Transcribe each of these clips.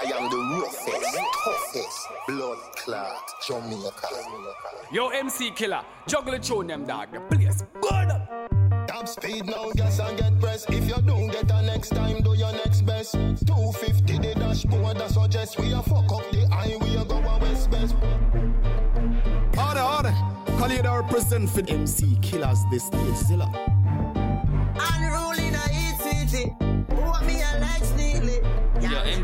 I am the roughest, toughest, blood clot Jamaica. Yo, MC Killer, juggle the tune them dog. The place burn up. Top speed now, gas and get press. If you don't get a next time, do your next best. 250 the dashboard, that suggest we a fuck up the eye, we a go a west best. Order, order. Call you the represent for MC Killers, this stage zilla.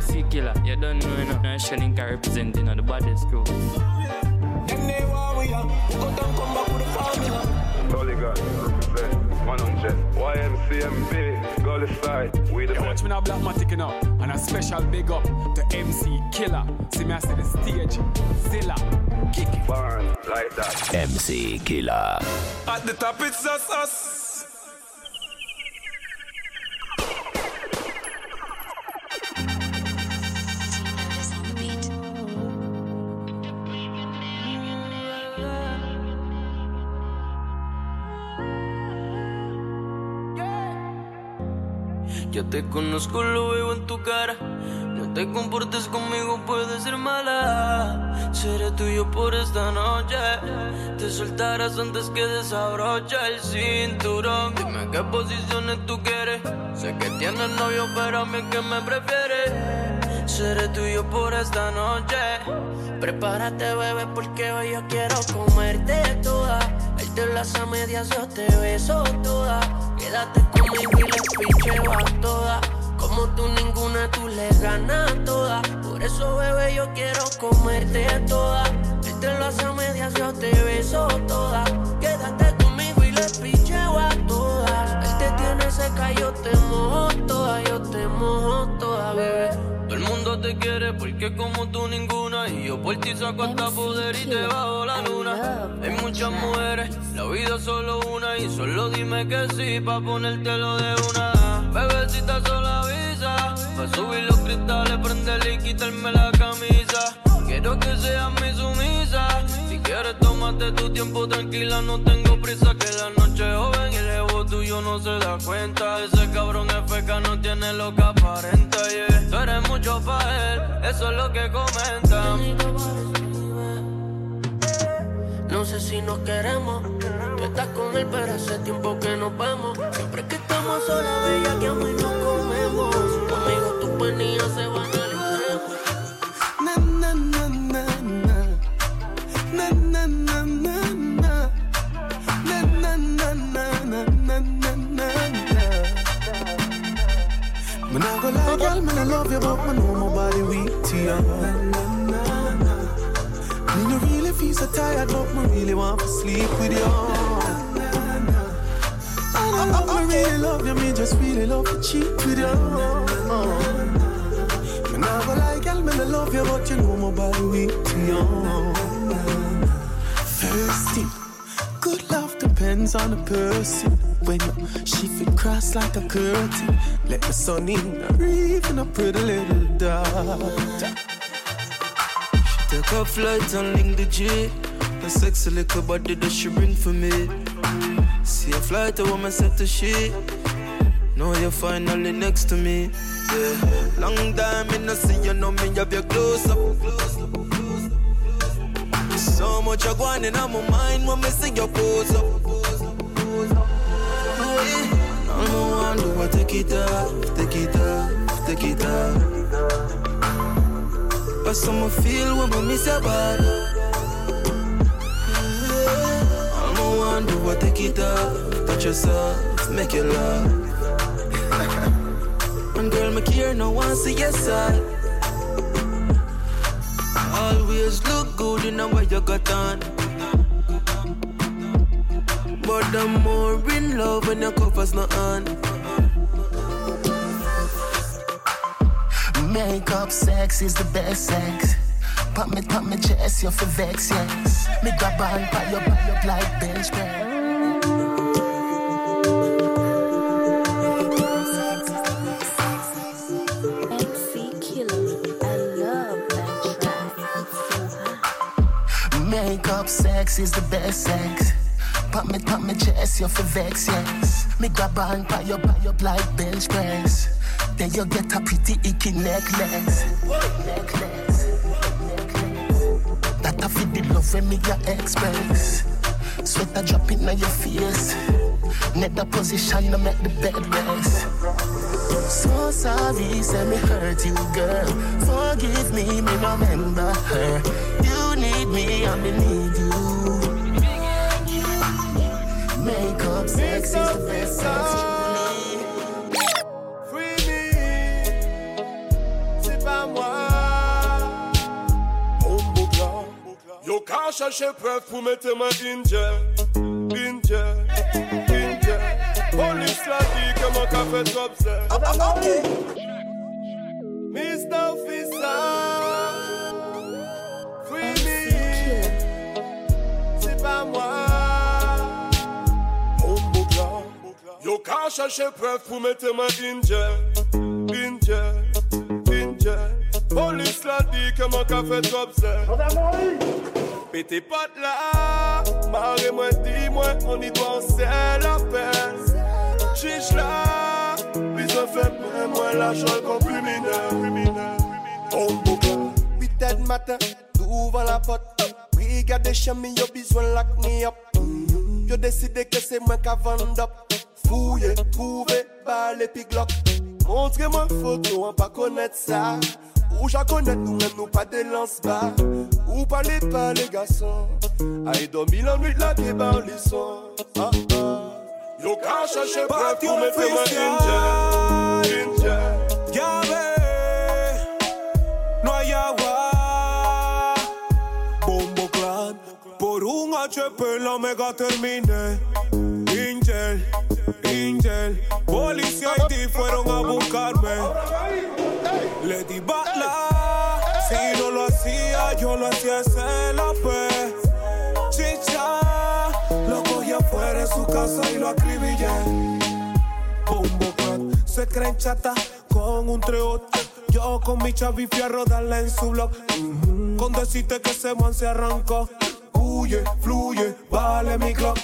Yo, MC Killer, you don't know enough. I'm Shannon can represent, you know, the baddest crew. Them they want we are. We go down, come back with the formula. Polygon, represent 100. YMCMB, Gully side, we the Yo, watch me now, Black Matic, you know. And a special big up to MC Killer. See me, I see the stage. Zilla. Kick it. Burn like that. MC Killer. At the top, it's us, us. Te conozco, lo veo en tu cara. No te comportes conmigo, puede ser mala. Seré tuyo por esta noche. Te soltarás antes que desabroche el cinturón. Dime qué posiciones tú quieres. Sé que tienes novio, pero a mí que me prefieres. Seré tuyo por esta noche. Prepárate, bebé, porque hoy yo quiero comerte toda. Verte las a medias, yo te beso toda. Quédate conmigo y le picheo a toda. Como tú ninguna, tú le ganas toda. Por eso, bebé, yo quiero comerte toda. Verte las a medias, yo te beso toda. Quédate conmigo y le picheo a todas. Él te tiene seca, yo te mojo toda, yo te mojo toda, bebé. Todo el mundo te quiere porque como tú ninguna Y yo por ti saco hasta poder y te bajo la luna. Hay muchas mujeres, la vida es solo una Y solo dime que sí pa' ponértelo de una. Bebecita sola avisa Pa' subir los cristales, prenderle y quitarme la camisa. Quiero que seas mi sumisa. Si quieres tómate tu tiempo tranquila No tengo prisa que la noche es joven Y ego no se da cuenta. Ese cabrón es feca, no tiene lo que aparenta yeah. Tú eres mucho pa' él, eso es lo que comentan No sé si nos queremos. Tú estás con él pero hace tiempo que nos vemos Siempre que estamos sola, bella, que mí nos comemos. Conmigo tus penillas se van go lie, oh, girl, me not love you, but me know my body weak to you. Me no really feel so tired, but me really want to sleep with you. I love me really love you, me just really love to cheat with you. Me not go lie, girl, me not love you, but you know my body weak to you. Thing, good love depends on the person. When you shift it cross like a curtain, let the sun in, or even a pretty little she Take a flight and link the G. A sexy little body that she bring for me. See a flight, a woman set to she. Now you're finally next to me. Yeah. Long time in the see you know me have your close up. So much you're going in on my mind when me see your pose up. All I want do I take it off, take it off, take it off. But some feel when I miss your body. I want do I take it off, touch yourself, make you love. and girl, me care, no one see your side. Always look good in way you got on. But I'm more in love when your covers not on. Makeup sex is the best sex. Pop me, pop me chest, you're for vex, yes. Me grab on, pat your back up like bench press. Makeup sex is the best sex. pop me, pop me chest, you for vex, yes. Me grab on by your, by your like bench press. Then you get a pretty icky necklace. Necklace. That I feel the love when me your express. Sweat a drop in your face. Net the position to make the bed rest. So sorry, say me hurt you, girl. Forgive me, me remember her. Need me, me need you. Makeup sex is the best sex, truly. Free me, c'est pas moi. Bombo Clan. Yo ka chercher preuve pour mettre ma danger, danger, danger. Police la Nou ka chache pref pou mette ma inje, inje, inje Polis la di keman ka fet obse Pete pat la, mare mwen di mwen, on y doan se la pen Chich la, bizan fe mwen mwen la jol kon On boka, bited maten, la pot Brigade chami yo bizwen lak ni op Yo deside ke se mwen ka Fouye, trouve, bale pi glok Montre mwen foto an pa konet sa Ou ja konet nou men nou pa delans ba Ou pale pa le gason Ay domi lan nwit la pie ban lison ah, ah. Yo ka chache prep pou me fe mwen ninja Ninja Gave Noyawa Bombo clan Por un HP la mega termine Angel, policía y ti fueron a buscarme. Le bala, si no lo hacía, yo lo hacía ese la pe. Chicha, lo cogí afuera de su casa y lo acribillé. Bombo se creen chata con un treote. Yo con mi chavi fui a rodarla en su blog. Ujú. Con decirte que ese man se arrancó. Huye, fluye, vale mi clock.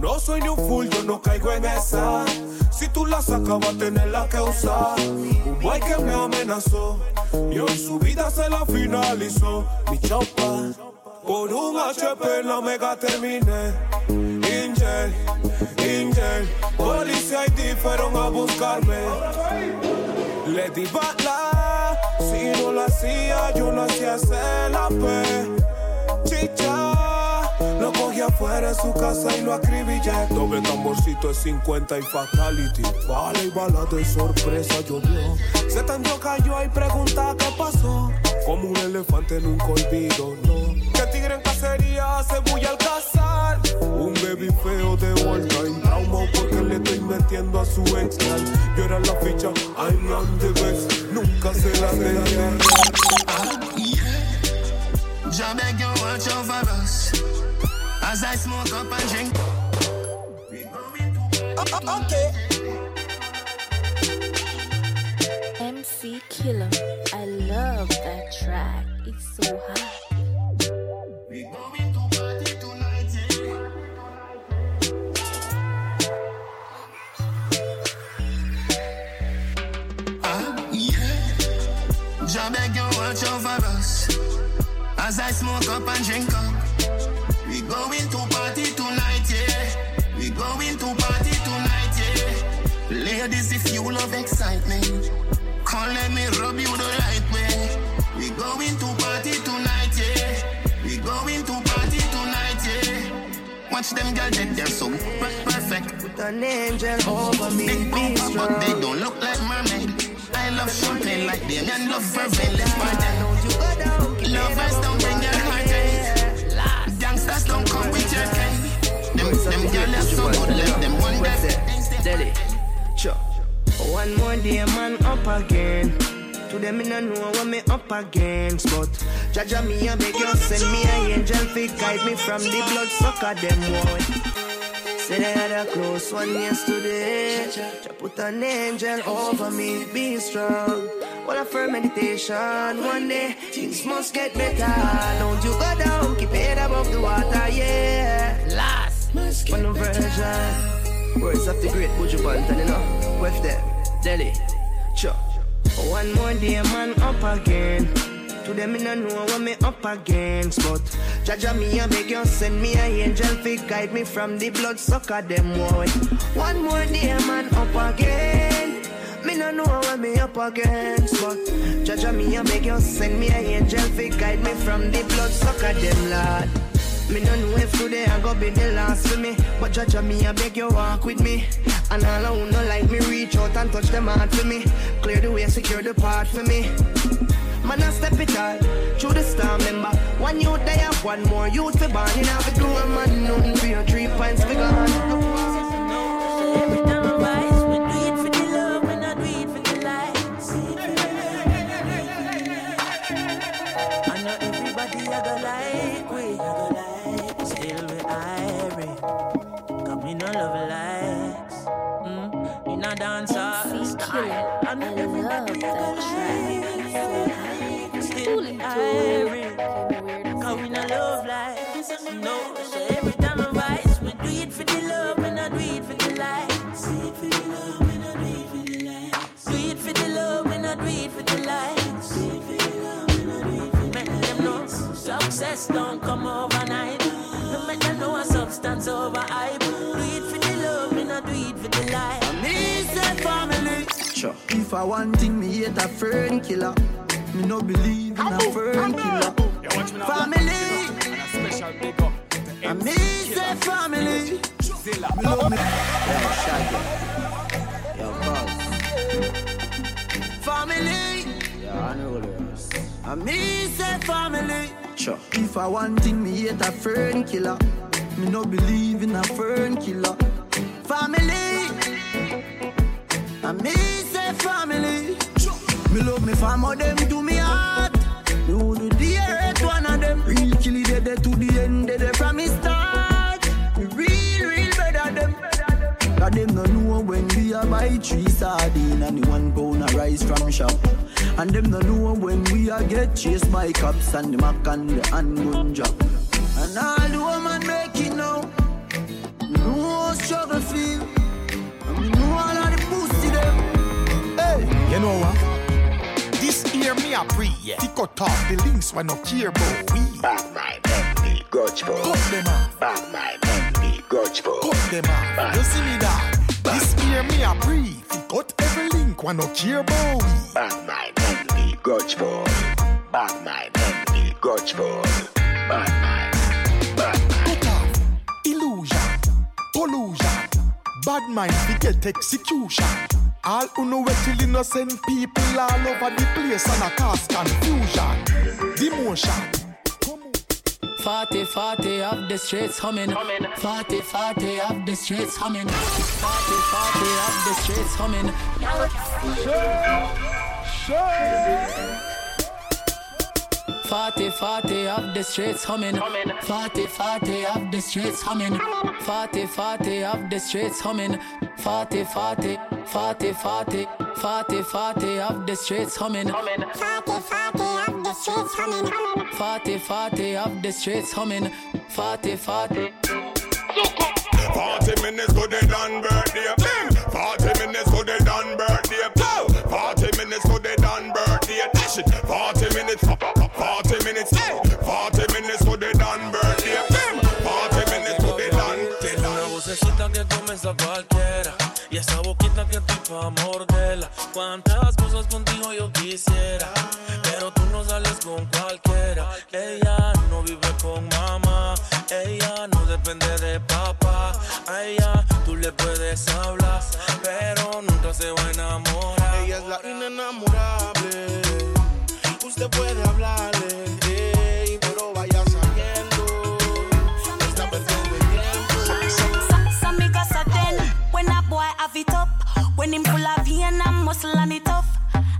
No soy ni un full, yo no caigo en esa. Si tú la sacas, va a tenerla que usar. Un boy que me amenazó. Y hoy su vida se la finalizó. Mi chopa. Por un HP la mega terminé. Angel, Angel. Policía y ti fueron a buscarme. Le di bala, si no lo hacía, yo lo hacía hacer la pe. Chicha, lo cogí afuera de su casa y lo acribillé. Doble tamborcito de 50 y fatality. Vale y bala de sorpresa llovió. Se tendió, cayó y pregunta qué pasó. Como un elefante nunca olvido, no. Que tigre en cacería se bulla al cazar. Un baby feo de vuelta en trauma porque le estoy metiendo a su ex. Yo era la ficha, I'm on the best. Nunca se la. Jah beg you watch over us as I smoke up and drink. Okay. MC Killer. I love that track. It's so hot. We going to party tonight, yeah. Ah, yeah. Jah beg you watch over us as I smoke up and drink up. Watch them girls, they- they're so perfect. Put an angel over me, Big bumper, but they don't look like mermaid. I love champagne like them and love fervent. Let's party. Don't you go down, keep it Lovers don't bring your heart yeah. Gangsters don't come with your kind. Them, them girls are so good, let them wonder. Steady. Sure. One more day, man, up again. To them, no know what me up against, but Jah Jah me a beg you send me a angel fi guide me from the blood sucker them one. Say they had a close one yesterday. Jah put an angel over me, be strong. What a firm meditation. One day things must get better. Don't you go down, keep it above the water, yeah. Last. on the version. Words of the great Buju Banton, you know. With them, Delhi, Chuck. One more day, man, up again. To them, me no know what me up against, but Jah Jah me I beg you send me a angel fi guide me from the blood sucker them boy. One more day, man, up again. Me no know what me up against, but Jah Jah me I beg you send me a angel fi guide me from the blood sucker them lad. Me no know today I go be the last for me, but Jah Jah me I beg you walk with me. And all who no like me reach out and touch them heart for me. Clear the way, secure the path for me. Man, I step it all through the storm, member. One youth they have one more youth for born. You do a man, nothing for your three pints for gone. Still irate. Cause we not love like no. So every time I rise, we do it for the love and I do it for the lights. Do it for the love and I do it for the lights. Do it for the love and I do it for the lights. Do it for the love and I do it for the lights. Make them know success don't come overnight. No make them know a substance over hype. Do it for the love and I do it for the lights. Sure. If I want thing, me hate a fern killer. Me no believe in a fern killer. Family. And me say family. Me love me. Yeah, shaggy. Yo, boss. Family. Yeah, I know this. And me say family. Sure. If I want thing, me hate a fern killer. Me no believe in a fern killer. Family. And me family. Me love me family, them to me heart. Me would the earth one of them. Real killy dead to the end, dead from me start. Me real, real better them. Cause them no know when we a buy three sardine and one pound of rice from shop. And them no know when we a get chased by cops and the mac and the handgun. And all the woman make it now. Know struggle feel. Year me a pre, yeah. Tick cut off the links when no care about we. Bad mind, envy, grudge for. Cut them off. Bad mind, envy, grudge for. Cut them off. Bad. You see me that? This year me a pre. Cut every link when no care about we. Bad mind, envy, grudge for. Bad mind, envy, grudge for. Bad mind, bad mind. Cut off. Illusion, pollution. Bad mind, we get execution. All who know we kill innocent people all over the place and a cause confusion. Demotion. 40 40 of the streets humming. 40 40 of the streets humming. 40 40 of the streets humming. Sure. Sure. 40 40 of the streets humming. 40 40 of the streets humming. 40 40 of the streets humming. 40 40 40 40 40 40 of the streets humming. 40 40 of the streets humming. 40 40 of the streets humming. 40 40 40 minutes to the done birthday. 40 minutes to the done birthday. 40 minutes to the done birthday. Dash it. 40 minutes. 40 minutes. 40 minutes to the done birthday. 40 minutes to the done. Una vocecita que comienza cualquiera. Y esa boquita que estoy pa' morderla. Cuántas cosas contigo yo quisiera. Pero tú no sales con cualquiera. Ella no vive con mamá. Ella no depende de papá. A ella tú le puedes hablar. Pero nunca se va a enamorar. Ella es la inenamorable. When him pull a vein and muscle and it tough.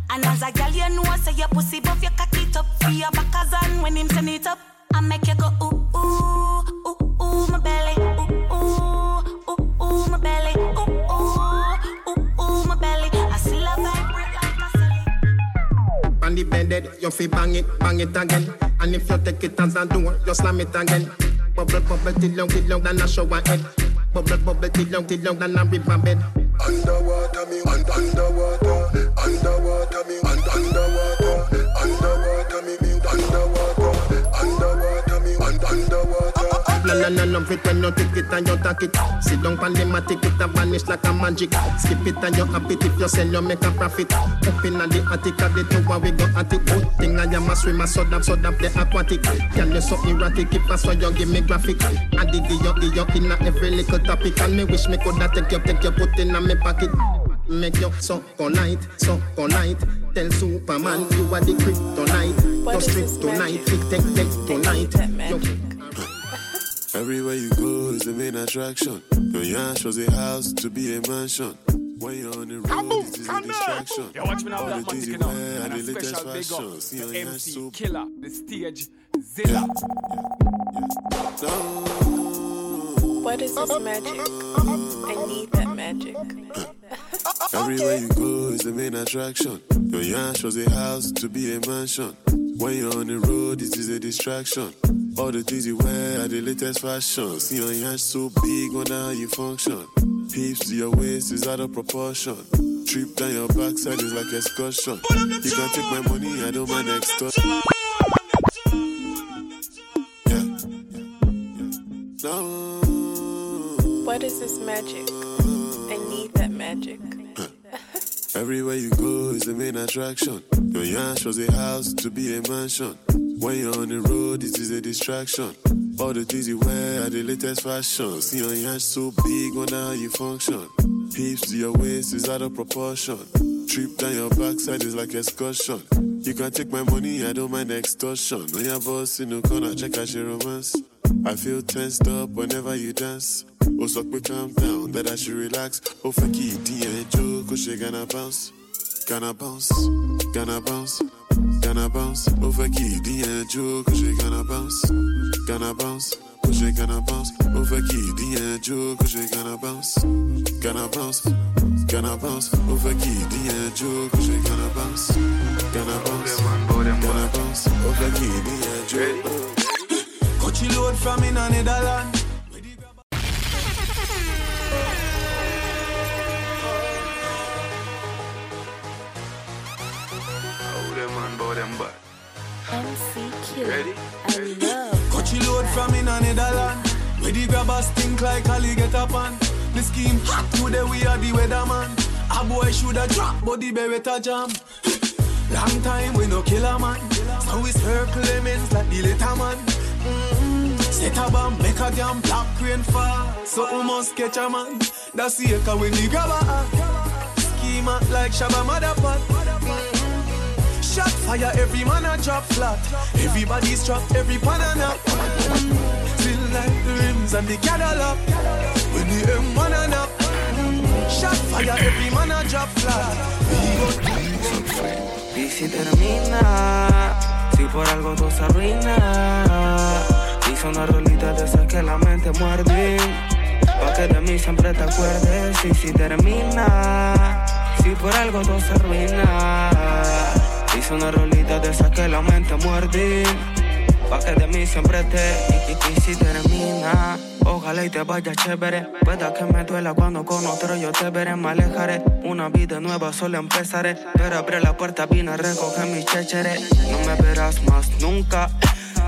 And as a girl, you know, say your pussy buff, you cock it up. For your backers and when him turn it up, I make you go ooh, ooh, ooh, ooh, my belly. Ooh, ooh, ooh, ooh, my belly. Ooh, ooh, ooh, ooh, my belly. I still a vibrate like a silly. On the bed, you fi bang it, bang it again. And if you take it as a door, you slam it again. Bubble, bubble, till long, till long, than a shower head. Bubble, bubble, till long, till long, than a river bed. Underwater me, un- underwater, underwater me, un- underwater, underwater No, no, no, no, fit when you take it and you take it. Sit down pan the matic, it a vanish like a magic. Skip it and you happy if you sell, you make a profit. Up in the attic of the tower, we go at it. Good thing I am a swimmer, so damn, so damn, the aquatic. Can you so erratic, if I saw you give me graphic. I dig you, dig you in every little topic. And me wish me coulda take you, take you, put in a me pocket. Make you so night, so night. Tell Superman you are the kryptonite. What is strip tonight, fit take, take tonight. Yo. Everywhere you go is the main attraction. Your yarn shows a house to be a mansion. When you're on the road, it is a distraction. Yo, watch me now, All Black the Man things you taking off. wear are And the a latest special big up to MC so Killer, the stage, Zilla. What is this magic? I need that magic. Everywhere you go is the main attraction. Your yarn shows a house to be a mansion. When you're on the road, this is a distraction. All the things you wear are the latest fashion. See your yarn so big, wonder how you function. Hips to your waist is out of proportion. Trip down your backside is like excursion. You can take my money, I don't mind extortion. What is this magic? I need that magic. Everywhere you go is the main attraction. Your yarn was a house to be a mansion. When you're on the road, it is a distraction. All the things you wear are the latest fashion. See your yarn so big, wonder how you function. Hips to your waist is out of proportion. Trip down your backside is like excursion. You can take my money, I don't mind extortion. When your boss in the corner, check out your romance. I feel tensed up whenever you dance. Oh, suck me calm down, that I should relax. Oh, fuck it, and joke, oh, she gonna bounce. Gonna bounce, gonna bounce, gonna bounce. Oh, fuck it, and joke, oh, she gonna bounce. Gonna bounce, oh, she gonna bounce. Oh, fuck it, and joke, oh, she gonna bounce. Gonna bounce, gonna bounce. Oh, fuck it, and joke, oh, she gonna bounce. Gonna bounce, gonna bounce. Oh, fuck it, and joke. Coachy load from in a Netherland. Them man bow them back? MC Killer. Ready? I love Coachy load from in a Netherland. Where the grabbers stink like Ali get up on. The scheme hot today we are the weatherman. A boy shoulda drop, but the beretta jam. Long time we no kill a man. So we circle lemons like the little man. Mm-hmm. Set a bomb, make a damn black crane fall. So we must catch a man. That's the echo when the grabber act. Schema like Shabba Motherpot. Mm-hmm. Shot fire, every man a drop flat. Everybody's trapped, every pan a nap. Mm-hmm. Feel like the rims and the Cadillac. When the M1 a nap. Mm-hmm. Shot fire, every man a drop flat. Y si termina, si por algo todo se arruina. Hice una rolita de esas que la mente muerde. Pa' que de mí siempre te acuerdes. Y si termina, si por algo todo se arruina. Hice una rolita de esas que la mente muerde. Pa' que de mí siempre te. Y, si termina, ojalá y te vaya chévere. Pueda que me duela cuando con otro yo te veré, me alejaré. Una vida nueva solo empezaré. Pero abre la puerta, vine a recoger mis chécheres. No me verás más nunca.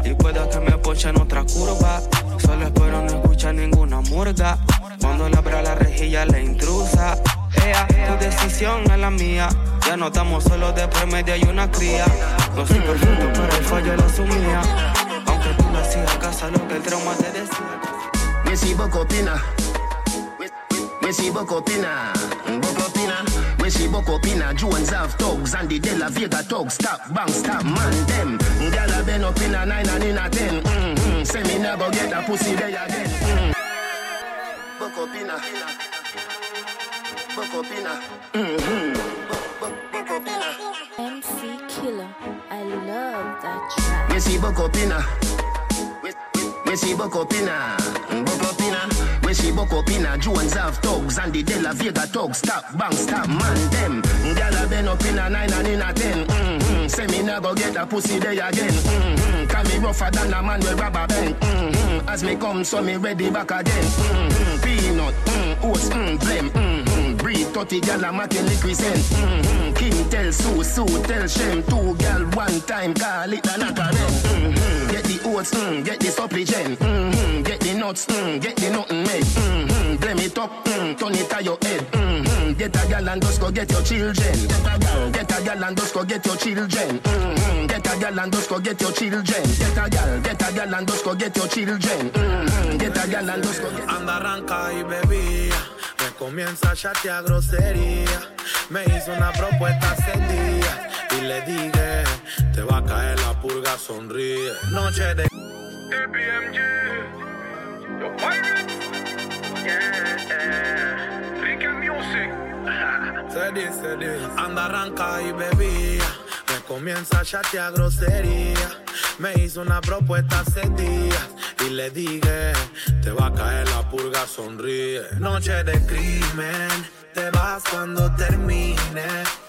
Y pueda que me ponche en otra curva. Solo espero no escuchar ninguna murga. Cuando le abra la rejilla la intrusa. Ea, tu decisión es la mía. Ya no estamos solos, de por medio hay una cría. No soy perfecto, pero el fallo lo asumía. Aunque tú le hacías caso a lo que el trauma te decía. Me see Bokopina. Me see Bokopina. Bokopina. We see Bokopina. Jones have thugs and the De La Vega thugs. Stop, bang, stop, man, them. Gyal a been up in a nine and in a ten. Mm-hmm. Say me never get a pussy there again. Mm. Bokopina. Bokopina. Mm-hmm. Killer. I love that track. Me see Bokopina. We see Bokopina. Bokopina. We see Bokopina. Jones have thugs and the De La Vega thugs. Stop, bang, stop, man, them. Gyal a been up in a nine and in a ten. Mm-hmm. Say me never get a pussy there again. Mm-hmm. Cause me rougher than a man with rubber band. Mm-hmm. As me come, so me ready back again. Mm-hmm. Peanut, mm, oats, mm, blem. Mm-hmm. 30 gal a making liquid mm-hmm. Kim tell Sue, Sue tell Shem. Two gal one time, call it a knocker mm-hmm. Get the oats, mm, get the supplement. Mm-hmm. Get the nuts, mm, get the nothing made. Mm-hmm. Blem it up, mm, turn it to your head. Mm-hmm. Get a gal and just go get your children. Get a gal, get a gal and just go get your children. Mm-hmm. Get a gal and just go get your children. Get a gal, get a gal and just go get your children. Mm-hmm. Get a gal and just go get. Anda, arranca y bebía. Comienza a chatear grosería. Me hizo una propuesta hace días. Y le dije, te va a caer la purga, sonríe. Noche de... APMG, yo pirates, yeah, Ricky Music. Se dice, se dice. Anda, arranca y bebía. Comienza a chatear grosería. Me hizo una propuesta hace días. Y le dije, te va a caer la purga, sonríe. Noche de crimen, te vas cuando termine.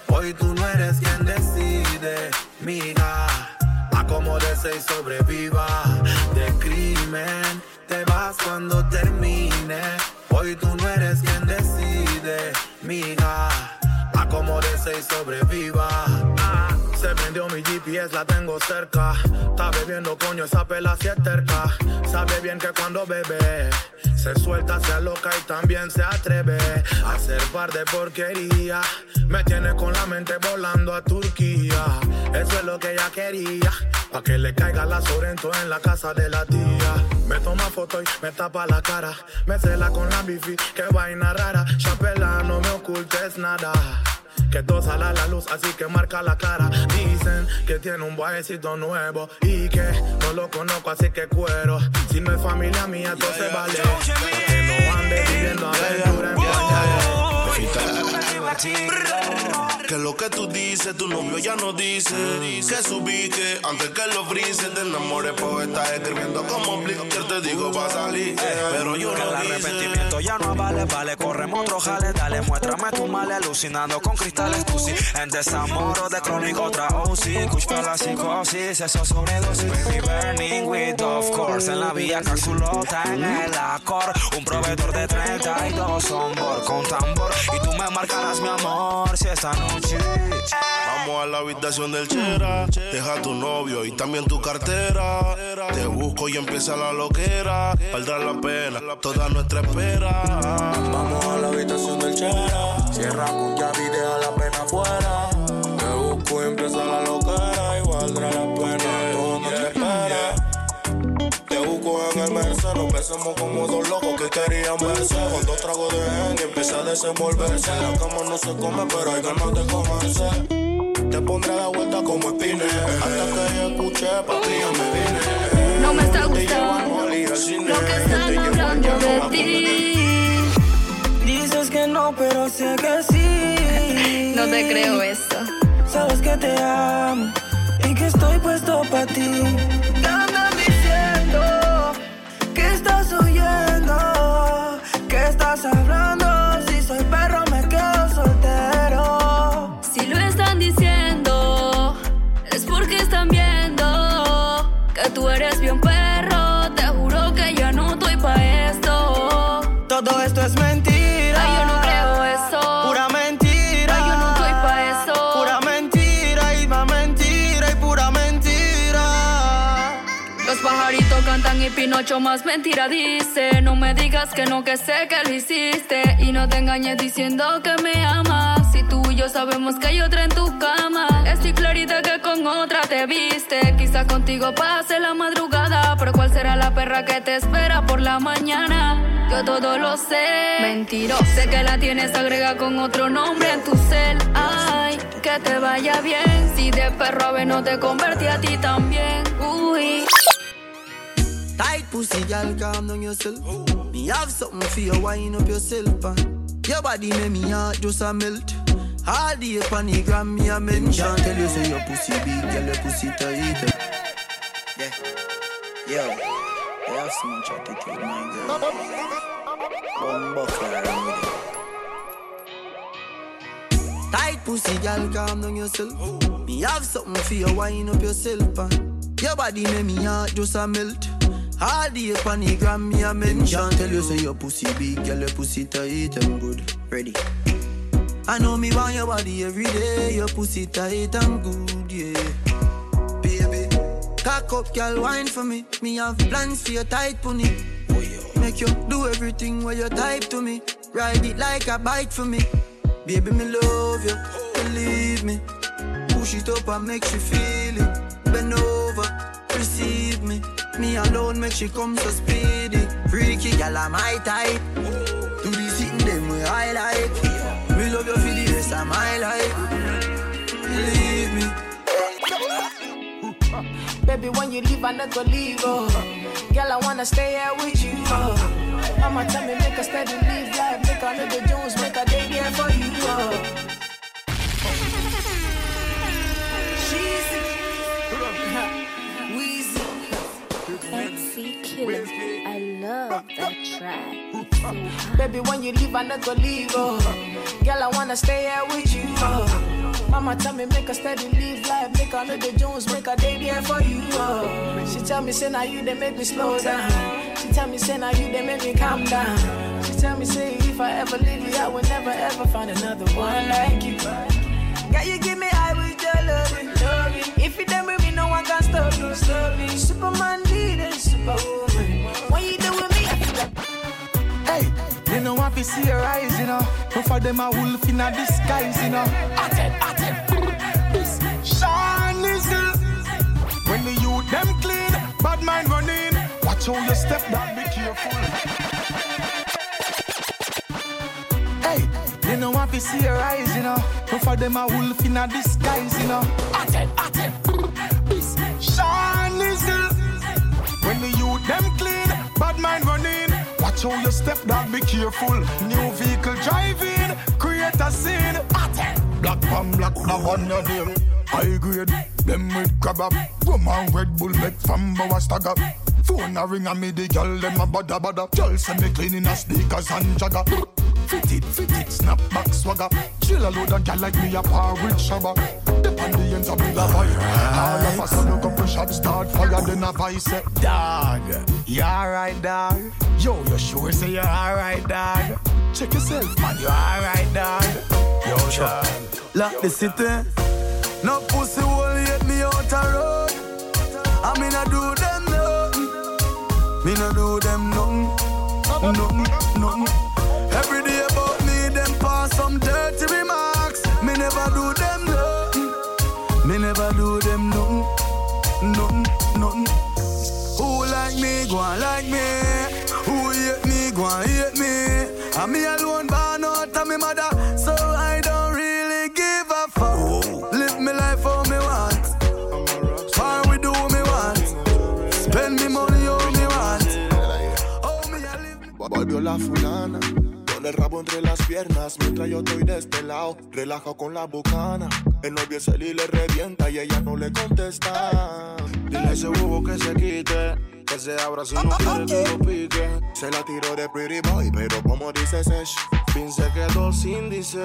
Hoy tú no eres quien decide, miga. Acomódese y sobreviva. De crimen, te vas cuando termine. Hoy tú no eres quien decide, miga. Acomódese y sobreviva. Se prendió mi GPS, la tengo cerca. Está bebiendo coño, esa pela si es terca. Sabe bien que cuando bebe, se suelta, se aloca y también se atreve a hacer par de porquería. Me tiene con la mente volando a Turquía. Eso es lo que ella quería. Pa' que le caiga la Sorento en la casa de la tía. Me toma foto y me tapa la cara. Me cela con la bifi, que vaina rara. Chapela, no me ocultes nada. Que todo sale a la luz, así que marca la cara. Dicen que tiene un bailecito nuevo y que no lo conozco, así que cuero. Si no es familia mía, entonces vale. Pa' que no ande viviendo aventura en Que lo que tú dices, tu novio ya no dice. Que subí que antes que lo brise, te enamores, poeta escribiendo como. Que te digo va a salir, pero yo Que no el dice. arrepentimiento ya no vale, vale, corremos otro jale, dale, muéstrame tu mal, alucinando con cristales, tú sí, en desamoro de crónico, otra OC, para la psicosis, eso sobredosis, baby, burning with, of course, en la vía capsulota, en el acor, un proveedor de 32 on board, con tambor, y tú me marcarás, mi amor, si esta noche, Vamos a la habitación del chera. Deja tu novio y también tu cartera. Te busco y empieza la loquera. Valdrá la pena toda nuestra espera. Vamos a la habitación del chera. Cierra con llave y deja la pena afuera. Te busco y empieza la loquera. Y valdrá la pena en el Merced. Nos besamos como dos locos que querían verse. Con dos tragos de gen y empieza a desenvolverse. La cama no se come, pero hay ganas de comerse. Te pondré la vuelta como espine. Hasta que yo escuché, papi, yo me vine. No me está gustando lo que están hablando de ti. Dices que no, pero sé que sí. No te creo esto. Sabes que te amo y que estoy puesto para ti. Pinocho más mentira dice. No me digas que no, que sé que lo hiciste. Y no te engañes diciendo que me amas. Si tú y yo sabemos que hay otra en tu cama. Estoy clarita que con otra te viste. Quizá contigo pase la madrugada. Pero ¿cuál será la perra que te espera por la mañana? Yo todo lo sé. Mentiroso. Sé que la tienes agrega con otro nombre en tu cel. Ay, que te vaya bien. Si de perro ave no te convertí a ti también. Uy. Tight pussy, girl, calm down yourself. Me have something for you, wind up yourself. Uh. Your body make me heart just a melt. All the the gram, me a mention. Tell you say your pussy big, girl, your pussy tight. Yeah, yo, I have some chat to tell my girl. One buckler around with it. Tight pussy, girl, calm down yourself. Me have something for you, wind up yourself. Uh. Your body make me heart just a melt. All the upon the gram me a mention. Tell you say your pussy big, girl your pussy tight and good. Ready. I know me want your body every day. Your pussy tight and good, yeah. Baby, cock up, girl, wine for me. Me have plans for your tight pony. Make you do everything where you type to me. Ride it like a bike for me. Baby, me love you, believe me. Push it up and make you feel it. Bend over, receive me. Me alone make she come so speedy. Freaky, gal, I'm my type. Do the sitting them way I like. Me love you for the rest of my life. Believe me. Baby, when you leave, I never leave. Oh. Girl, I wanna stay here with you. Oh. Mama tell me make a steady live life, make a little Jones, make a day there for you. Oh. Killer. I love that track. Baby, when you leave, I never leave. Oh. Girl, I wanna stay here with you. Oh. Mama tell me make a steady live life, make a little Jones, make a day there for you. Oh. She tell me say now you they make me slow down. She tell me say now you they make me calm down. She tell me say if I ever leave you, I will never ever find another one like you. Girl, you give me high with your loving, loving. If you done with me, no one can stop you, stop me. Superman leading, superwoman. Know want to see your eyes, you know. Both of them a wolf in a disguise, you know. This Sean is it. When the youth them clean, bad mind running. Watch how you step that, be careful. Hey, they know want to see your eyes, you know. Both of them a wolf in a disguise, you know. Atten, atten, this Sean is. When the youth them clean, bad mind running. Watch how you step that, be careful. New vehicle driving, create a scene. Black pan black, now on your name. High grade, them with grab up. Rum and Red Bull make from bow stagger. Phone a ring and me the girl them a bada bada. Girl send me cleaning a sneakers and jagger. Fit it, fit it, snap back swagger. Chill a load of gal like me a par with shabba. Dip on the ends of me a fire. All of a sudden couple shots start fire. Then a vice dog, you alright dog? Yo, you sure say you alright dog? Check yourself man, you alright dog? Yo, dog. Lock the city. No pussy will hit me out a road. I mean I do them nothing. Me no do them nothing. Nothing, nothing. La fulana. Con el rabo entre las piernas mientras yo estoy de este lado. Relaja con la bocana. El novio es él y le revienta y ella no le contesta. Dile a ese bobo que se quite. Que se abra si no quiere que lo pique. Se la tiró de pretty boy, pero como dice Sesh, Fin se quedó sin dice.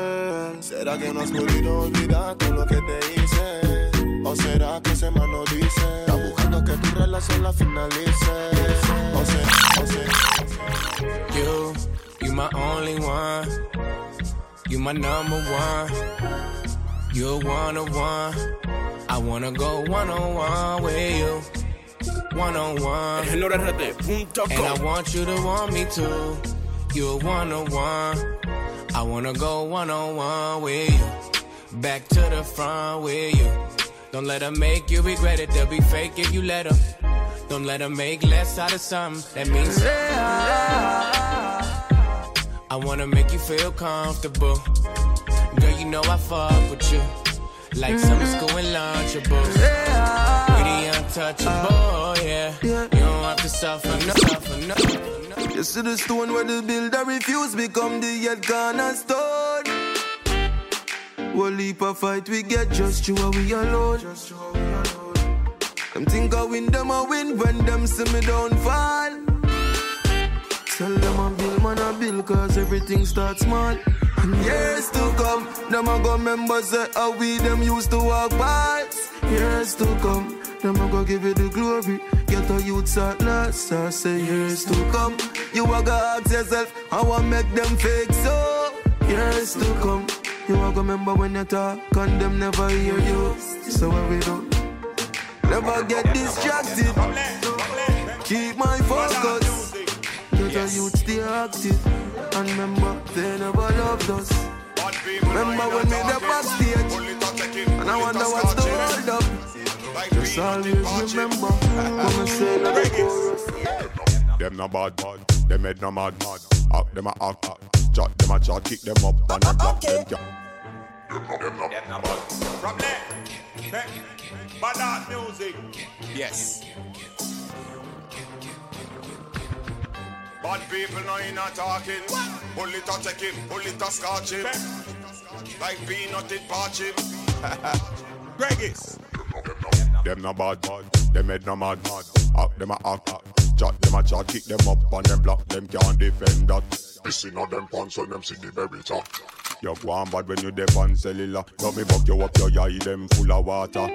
¿Será que no has podido olvidar todo lo que te hice? ¿O será que ese man no dice? Está buscando que tu relación la finalice. O sea, o sea. You, you my only one. You my number one. You're one on one. I wanna go one on one with you. One on one. And I want you to want me too. You're one on one. I wanna go one on one with you. Back to the front with you. Don't let her make you regret it. They'll be fake if you let them. Don't let her make less out of something. That means I wanna make you feel comfortable. Girl, you know I fuck with you. Like summer school and lunchable. Pretty untouchable, yeah. You don't have to suffer, no, suffer, no. You see the stone where the builder refuse become the head cornerstone. One leap of fight we get just you and we alone. Them think I win, them I win when them see me don't fall. Tell them I build, man I build, cause everything starts small. And years to come, them I go remember say how we them used to walk past. Years to come, them a go give you the glory. Get a youth at last, I say years to come. You a go ask yourself, how I make them fake so? Years to come. You a go remember when you talk, and them never hear you. So what we do? Never get distracted. Keep my focus. Get a youth stay active. And remember, they never loved us. Remember when we the backstage, and I wonder what's the hold up. Just always remember when I say the. Them no bad. Them head no mad. Act them a act. Chat them a chat, kick them up and a block them. From there, bad art music. Yes. Bad people know you're not talking. Pull it or take him, pull it or scotch him. Like peanut it parch him. Gregis. Them no bad, bad. Them head no mad, mad. Act them a act, act. Chat them a chat, kick them up and them block them can't defend that. This in them pants when them see the very top. You on bad when you dip on cellular. Love me buck you up your eye, them full of water.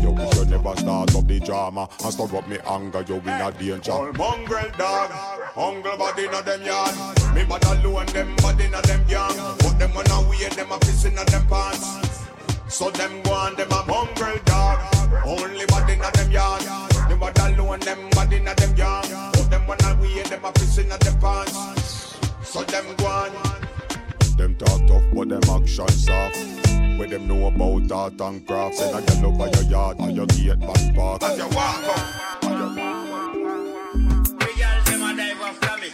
You wish you never start up the drama and start up me anger. You in a danger. All mongrel dog, hungle body in them yard. Me bad alone, them body in them gang. Put them on a way, them a piss in them pants. So them go on, them a mongrel dog. Only body in them yard. Them bad alone, them body in them gang. Put them on a way, them a piss in them pants. So them go on. Them talk tough, but them action soft. Where them know about art and craft. Send a girl over your yard or your gate back park. As you walk up. Me girl, them a dive after me.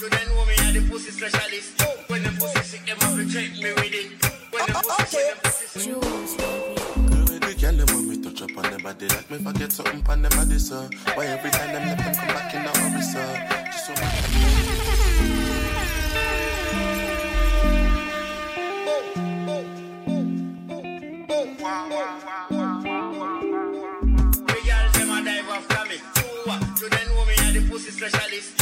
You then know me a the pussy specialist. When them pussy sick, them have to check me with it. When them pussy sick, them pussy sick. The girl them when me touch up on them body like me forget something on them body, sir. Why every time them let them come back in the hurry, sir? Just so Me girl, them a dive after me. Uh, you then know me the pussy specialist.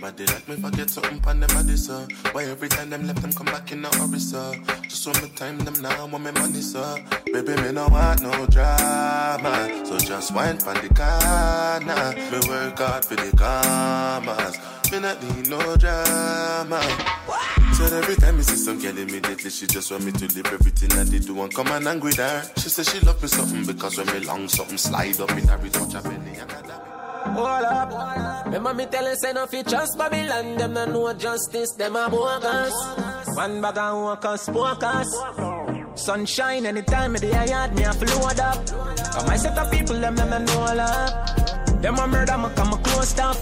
Body like me forget something on them body, sir. Why every time them left them come back in the hurry, sir? Just want me time them now, want me money, sir. Baby, me no want no drama, so just wine pon the corner. Me work hard for the commas, me not need no drama. Said every time me see some girl immediately she just want me to leave everything I did do and come and angry with her. She said she love me something because when me long something slide up in her touch a belly and a Hold up. Remember me telling say no fi trust Babylon. Them no know justice. Them a bogus. One bag of workers, focus. Sunshine anytime me the yard me a float up. Come I set up people them them no know love. Them a murder me come a close up.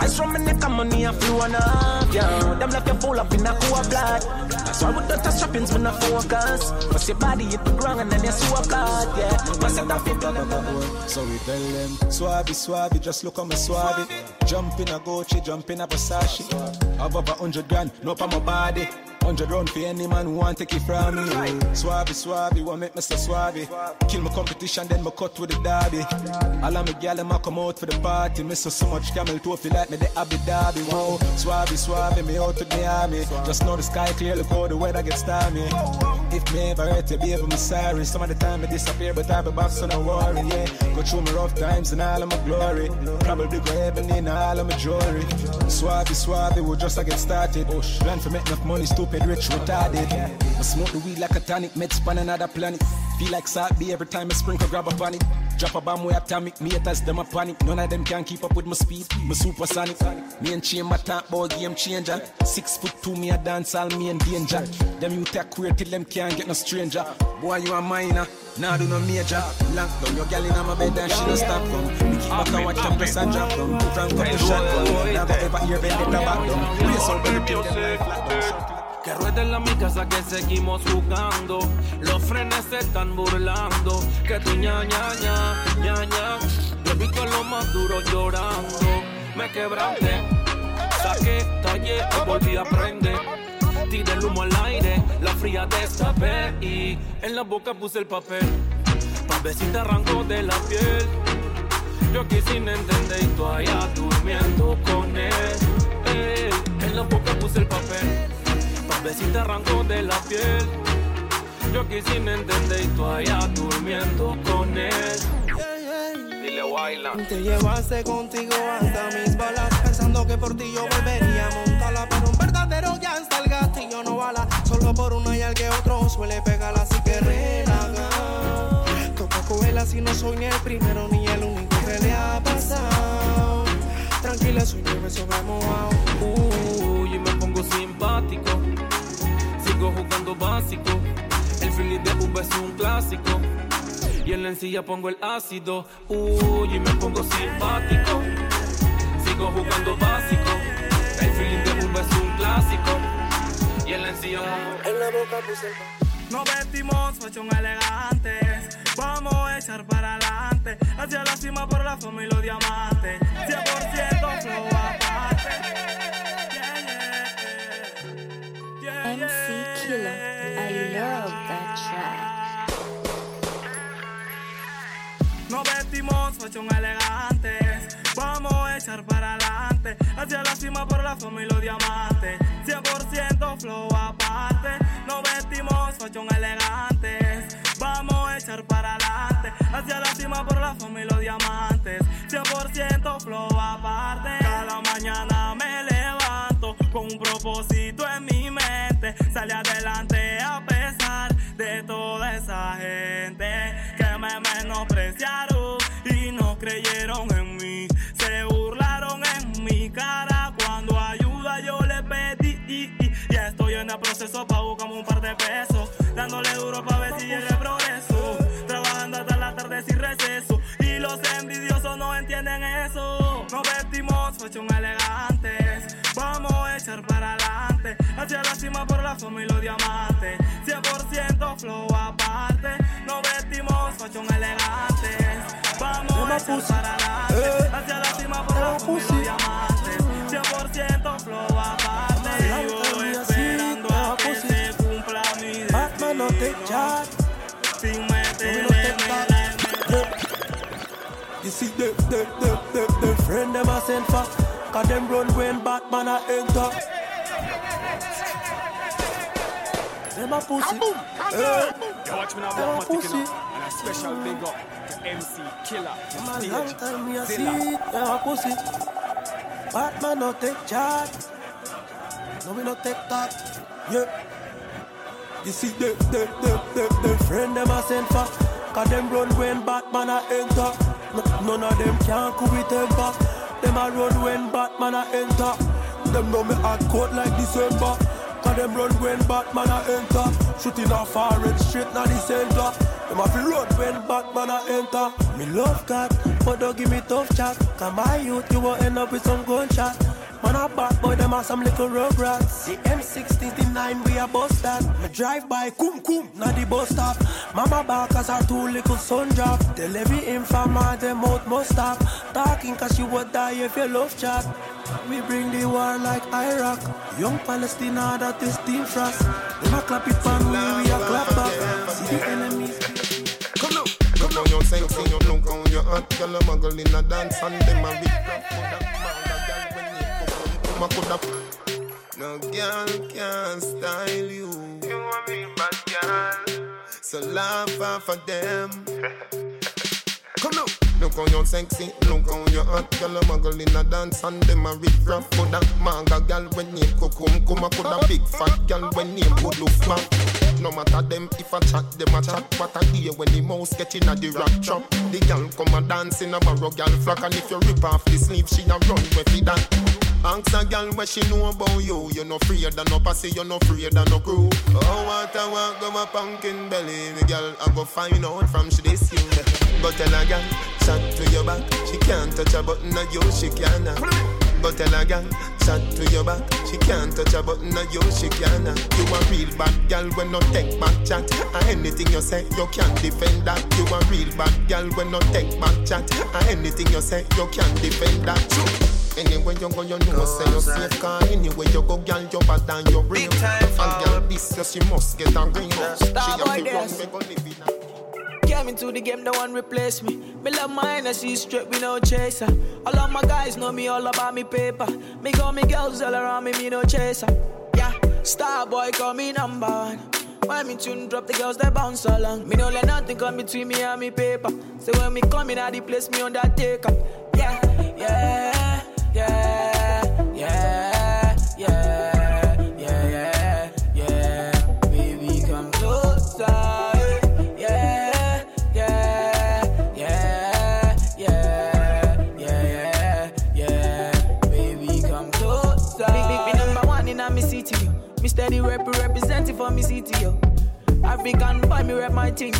I from me neck and money a flowing up. Yeah, them left you full up in a cool blood. That's why with the touch trappings when I focus. Cause your body hit the ground and then you swap out. Yeah, my set up them. So we tell them, Swabby, Swabby, just look on my Swabby. Jump in a Gucci, jump in a Versace. Above a hundred grand, no pa my body. Hundred round for any man who want take it from me. Swabby, Swabby, what make Mr. Swabby? Kill my competition, then my cut with the derby. All of me gal them come out for the party. Miss so much camel toe feel like me the Abu Dhabi. Wow, Swabby, Swabby, me out to the army. Just know the sky clear, look how the weather gets stormy. If me ever hurt you, baby, I'm sorry. Some of the time I disappear, but I be back, so no worry. Yeah, go through my rough times and all of my glory. Probably go heaven in all of my jewelry. Swabby, Swabby, we just a get started. Plan for make enough money, stupid, rich, retarded. I smoke the weed like a tonic, med span another planet. Feel like salt be every time I sprinkle, grab a panic. Drop a bomb way atomic, me haters them a panic. None of them can keep up with my speed, my supersonic. Me and chain my talk about game changer. Six foot two, me a dance all me in danger. Them you take queer till them can't get no stranger. Boy, you a minor, nah do no major. Lock down your gal in my bed and she no stop from. Me keep back and watch them press and drop down. Frank up the shotgun, never ever hear vendetta back down. Race out everything them like flat down. Que rueden la mi casa que seguimos jugando. Los frenes se están burlando. Que tu ña ña ña ña ña. Yo vi con lo más duro llorando. Me quebrante. Saqué, tallé y volví a aprender. Tiré el humo al aire, la fría destapé y en la boca puse el papel. Pa' arrancó de la piel. Yo aquí sin entender y tú allá durmiendo con él. En la boca puse el papel. Ves si te arrancó de la piel. Yo aquí sin entender y tú allá durmiendo con él. Dile baila. Te llevaste contigo hasta mis balas, pensando que por ti yo volvería a montarla. Pero un verdadero ya está el gatillo no bala. Solo por uno y al que otro suele pegar, así que relaga. Toca cogerla si no soy ni el primero ni el único que le ha pasado. Tranquila, soy yo, me sobra mojado. Uy, y me pongo simpático. Sigo jugando básico. El feeling de un es un clásico. Y en la encilla pongo el ácido. Uy, y me pongo simpático. Sigo jugando básico. El feeling de un es un clásico. Y en la encilla pongo. En la boca puse Nos vestimos fashion elegantes. Vamos a echar para adelante. Hacia la cima por la fama y los diamantes. 100% flow aparte. MC Killer, I love that track. Nos vestimos fashion elegantes. Vamos a echar para adelante. Hacia la cima por la fama y los diamantes. 100% flow aparte. Nos vestimos fashion elegantes. Vamos a echar para adelante. Hacia la cima por la fama y los diamantes. 100% flow aparte. Cada mañana me levanto con un propósito Dándole duro pa' ver si llega el progreso. Trabajando hasta la tarde sin receso. Y los envidiosos no entienden eso. Nos vestimos fashion elegantes. Vamos a echar para adelante. Hacia la cima por la fama y los diamantes. 100% flow aparte. Nos vestimos fashion elegantes. Vamos a echar para adelante. Hacia la cima por la fama y los diamantes. 100% flow You see the, the, the, the, the friend them a send for. Cause them run when Batman a enter. Them a pussy. Eh, Yo, watch me now, Them a Mathematic, pussy. you know. And a special big up to MC Killer. Them a Stage, long time me a see Them a pussy. Batman no take chat No we no take that. Yeah. You see the, the, the, the, the friend them a send for. Cause them run when Batman a enter None of them can cool with temper Them a run when Batman a enter. Them know me hard coat like December. Cause them run when Batman a enter. Shooting a forehead straight na the center. Them a feel run when Batman a enter. Me love God, but don't give me tough chat. Cause my youth you will end up with some gunshot Man a bad boy, them are some little rugrats The M16, the 9, we a bust that Me drive by, kum kum, na the bus stop. Mama back as our two little son drop. Tell every informer, them out must stop. Talking cause you would die if you love chat. We bring the war like Iraq. Young Palestine, that is Team Frost. Them a clap it for me, we a clap back. See the enemies. Come now, come now, you're sexy, you look how you hot, girl, a muggle in a dance, and them a rip rap, coulda, no girl can style you. You a real bad girl, so laugh off of them. Come now. Look how you sexy, look how you hot. Girl, a muggle in a dance and them a rip rap Coulda manga girl when name Kokum Kuma coulda big fat girl when name good look back No matter them if I chat, them a chat. What I hear when the mouse get in a the rap trap. The girl come a dance in a barrow girl flock. And if you rip off the sleeve, she a run with it that Ask a girl what she know about you. You no afraid no pussy, you no afraid no crew. Oh, what I want, go my pumpkin belly. The girl, I go find out from she this you. But tell a girl, chat to your back. She can't touch a button of you, she can't. But tell a girl, chat to your back. She can't touch a button of you, she can You a real bad girl when no take back chat. And anything you say, you can't defend that. You a real bad girl when no take back chat. And anything you say, you can't defend that Anywhere you go, you know, say you're safe Cause anywhere you go, girl, you bad and you're real And girl, this, so she must get a ring She have to run, we go live in a Came into the game, no one replace me. Me love mine, I see straight, we no chaser. All of my guys know me all about me paper. Me got me girls all around me, me no chaser. Yeah, Star boy call me number one. When me tune drop, the girls they bounce along. Me no let nothing come between me and me paper. So when me come in at the place, me undertaker. Yeah, yeah, yeah, yeah, yeah, yeah, yeah, yeah. Baby, come closer. Yeah, yeah, yeah, yeah, yeah, yeah, yeah. Baby, come closer. Big, big, big number one in me city. Me steady rep representing for me city. African boy, me rep my thing.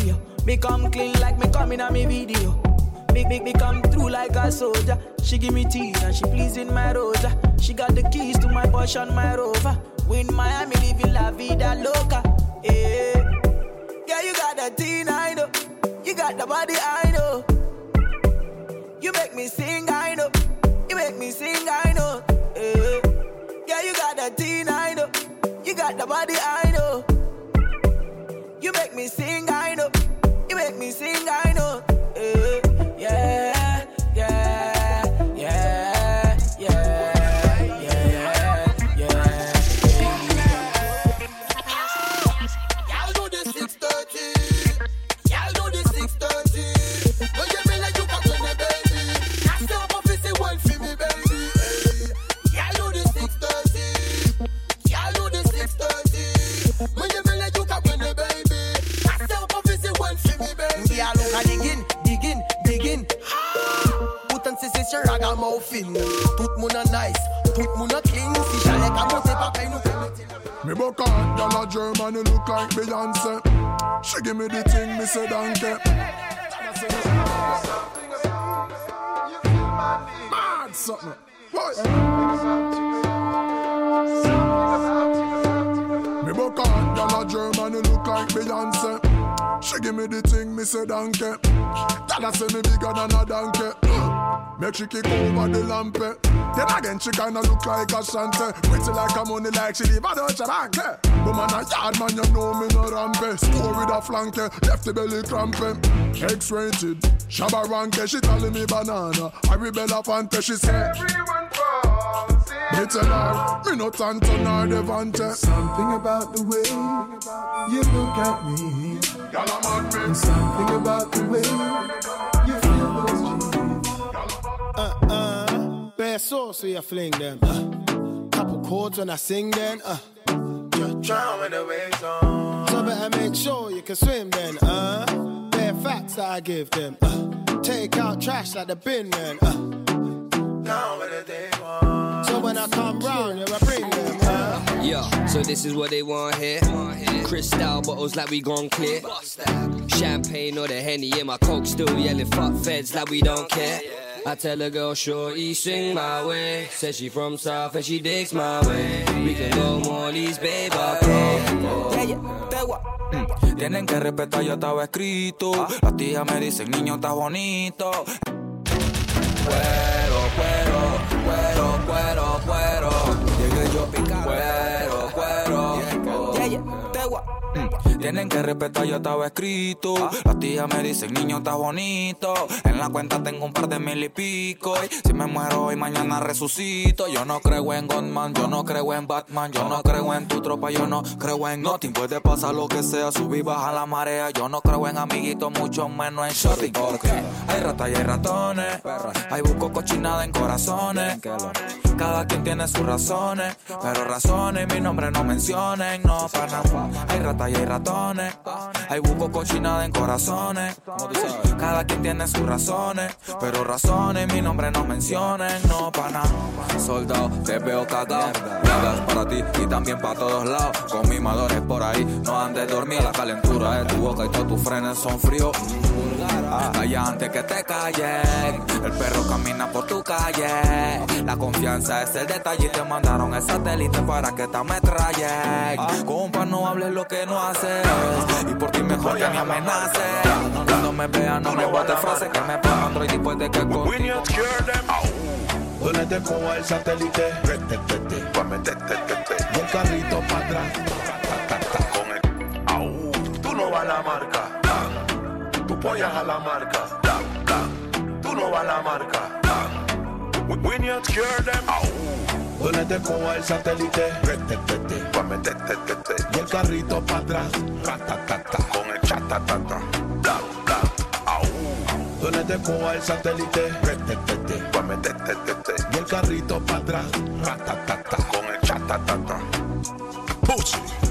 Me come clean like me coming on me video. Big, big, me come through like a soldier. She give me tea and she pleasing my rosa. She got the keys to my Porsche and my Rover. Win Miami, living la vida loca. Yeah, yeah, you got the teen, I know. You got the body, I know. You make me sing, I know. You make me sing, I know. Yeah, yeah you got the teen, I know. You got the body, I know. You make me sing, I know. You make me sing, I know. Sûr, ragamuffin. Tout le monde nice, tout le monde clean. Si j'allais qu'à monter, papa, il nous fait Me buck out, girl a German, you look like Beyonce. She give me the thing, me say donkey. Mad something. Boy. Me buck out, a German, you look like Beyonce. She give me the thing, me say donkey. Girl a say me bigger than a donkey. Make she kick over the lamp. Then again, she kinda look like a shante. Pretty like a money like she live a Deutsche Bank. But man, a yard man, you know me no rampe. Score with a flank, left the belly cramp. X-rated, Shabba ranke, she calling me banana. I rebel up ante, she say. Me tell her, me no tanto nor devante. Something about the way you look at me. And something about the way Uh, uh, bare sauce, so you fling them. Uh, couple chords when I sing then. Uh, you drown when the waves on. So better make sure you can swim then. Uh, bare facts that I give them. Uh, take out trash like the bin then. Uh, down when the day on. So when I come round, yeah, I bring them. Uh, Yeah, so this is what they want here. Crystal bottles like we gone clear. Champagne or the henny in my coke, still yelling fuck feds like we don't care. I tell a girl, shorty, swing my way. Says she from South and she digs my way. We can go more these babe, okay. Mm, Tienen que respetar, ya estaba escrito. Las tías me dicen, niño, estás bonito. Cuero, cuero, cuero, cuero, Tienen que respetar, ya estaba escrito. Las tías me dicen, niño, estás bonito. En la cuenta tengo un par de mil y pico. Y si me muero hoy, mañana resucito. Yo no creo en Godman, yo no creo en Batman. Yo no creo en tu tropa, yo no creo en nothing. Puede pasar lo que sea, subir, bajar la marea. Yo no creo en amiguitos, mucho menos en shorty. Porque hay ratas y hay ratones. Hay busco cochinada en corazones. Cada quien tiene sus razones. Pero razones, mi nombre no mencionen. No, para Hay ratas y hay ratones. Hay busco cochinada en corazones. Cada quien tiene sus razones. Pero razones, mi nombre no mencionen. No, pana. Soldado, te veo cagado. Nada para ti y también para todos lados. Con mimadores por ahí, no andes dormir. La calentura de tu boca y todos tus frenes son fríos. Calla antes que te callen. El perro camina por tu calle. La confianza es el detalle y te mandaron el satélite para que te ametrallen. Compa, no hables lo que no haces. Y por ti mejor que me amenaces. Cuando me vean, no me botes frases que me pongan Android después de que contigo. ¿Dónde te cojo el satélite? Un carrito para atrás. Tú no vas a la marca. Tú pollas a la marca. Tú no vas a la marca. Tú We need to cure them. ¿Dónde te coja el satélite? Y el carrito para atrás. Con el chatatata. Da, da, au. ¿Dónde te coja el satélite? Y el carrito para atrás. Con el chatatata. Pussy.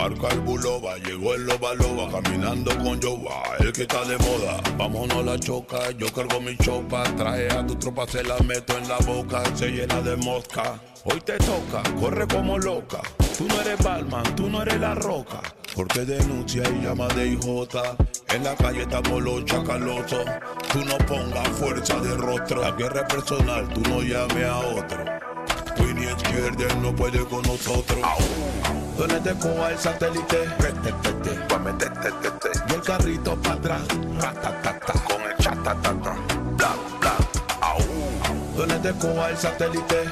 Marca el buloba, llegó el loba loba, caminando con Yoba, el que está de moda. Vámonos la choca, yo cargo mi chopa, traje a tu tropa, se la meto en la boca, se llena de mosca. Hoy te toca, corre como loca. Tú no eres Balman, tú no eres la roca. Porque denuncia y llama de hijota. En la calle estamos los chacalosos. Tú no pongas fuerza de rostro. La guerra personal, tú no llames a otro. Winnie izquierda, él no puede con nosotros. ¿Dónde te coja el satélite? Y el carrito para atrás. Con el chatatata. Da, da, au. ¿Dónde te coja el satélite?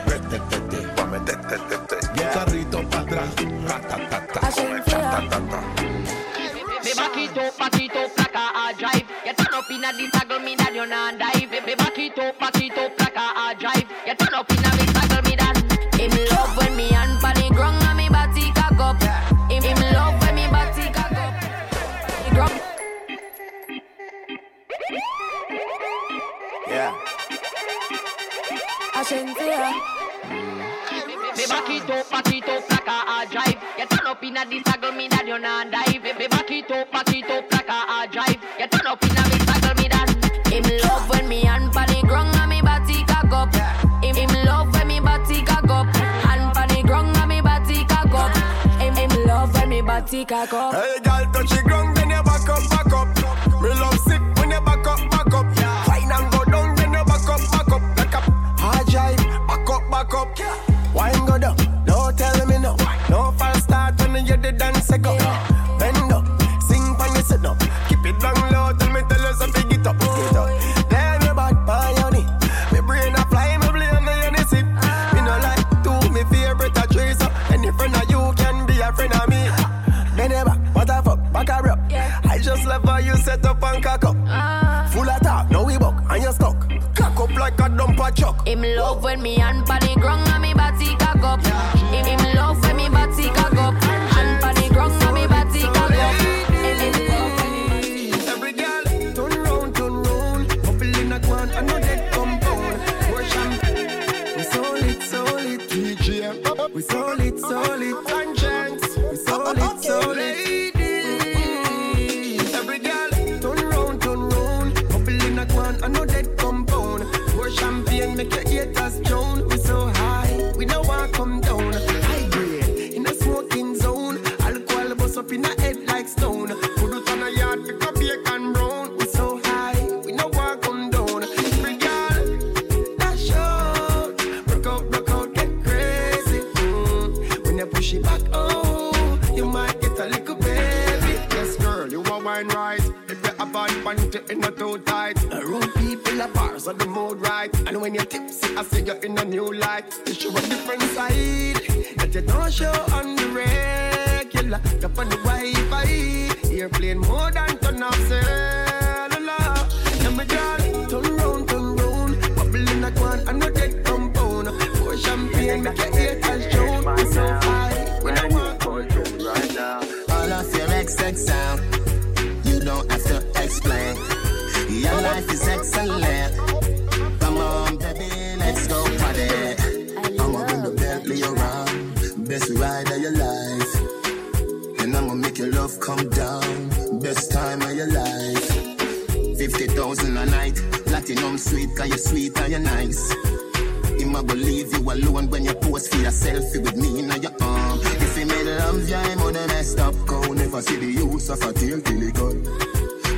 Y el carrito para atrás. Con el chatatata. Me back it up, back it up like a hard drive. You turn up in a this toggle me that you not dive. Me back it up, back it up like a hard drive. You turn up in a Ashensia. Me back it up, back it up like a hard drive. You turn up in a this toggle me that you not dive. Me back it up, back it up like a hard drive. You turn up in a this toggle me that. Him love when me hand pan the ground and me body cock up. Him, him love when me body cock up. Hand pan the ground and me body cock up. Him, him love when me body cock up. Hey, love when me and me push it back, oh, you might get a little baby. Yes, girl, you are wine right. If you have on panty in a too tight, around people are bars on the mood right. And when you're tipsy, I see you in a new light. You show a different side that you don't show on the regular. Up on the Wi-Fi, airplane more than turn off cellular. And my girl, turn round, turn round, bubble in a quan, I know that Champagne, make your haters drown. We so high, we don't want right now. All of your XX sound, you don't have to explain. Your life is excellent. Come on, baby, let's go party. I'ma bring the Bentley around, best ride of your life. And I'ma make your love come down, best time of your life. 50,000 a night, platinum sweet, cause you're sweet and you're nice. Him a believe you alone when you pose for your selfie with me in your arm. If he made love, yeah, I'm on the messed up cow. Never see the use of a tail till it gone.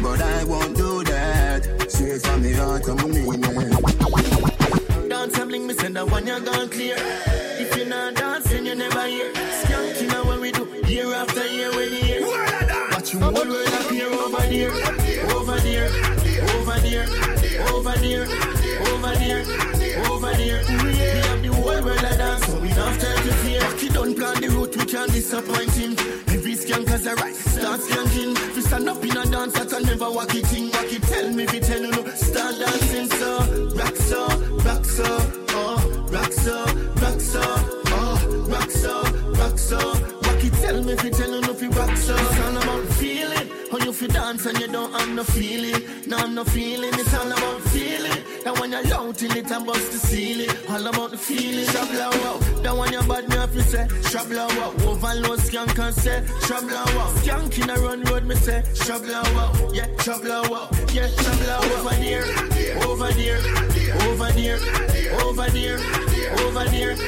But I won't do that. Straight from the heart, I'm a mean man. Dance and bling, me send that one you're gone clear. If you're not dancing, you never hear. Skank, you know what we do, year after year when you hear. Watch you whole world appear over there, over there, over there, over there, over there, over there, over there. We have the whole world a dance, so we don't have time to fear. He don't plan the route, we can't disappoint him. Every skanker's a right, start skanking. If you stand up in a dance, that's a never walk it in. Walk it, tell me if you tell you no. Start dancing, so rock so, rock so, oh, rock so, rock so, oh, rock so, rock so. Walk it, tell me if you tell no feeling, no, no feeling. It's all about feeling. That when you're low till it and bust the ceiling. All about the feeling. Shabla wow. That when you're bad, me have to say. Shabla wow. Overload skank and say. Shabla wow. Skank in a run road, me say. Shabla wow. Yeah, shabla wow. Yeah, shabla wow. Over there, over there, over there, over there, over there,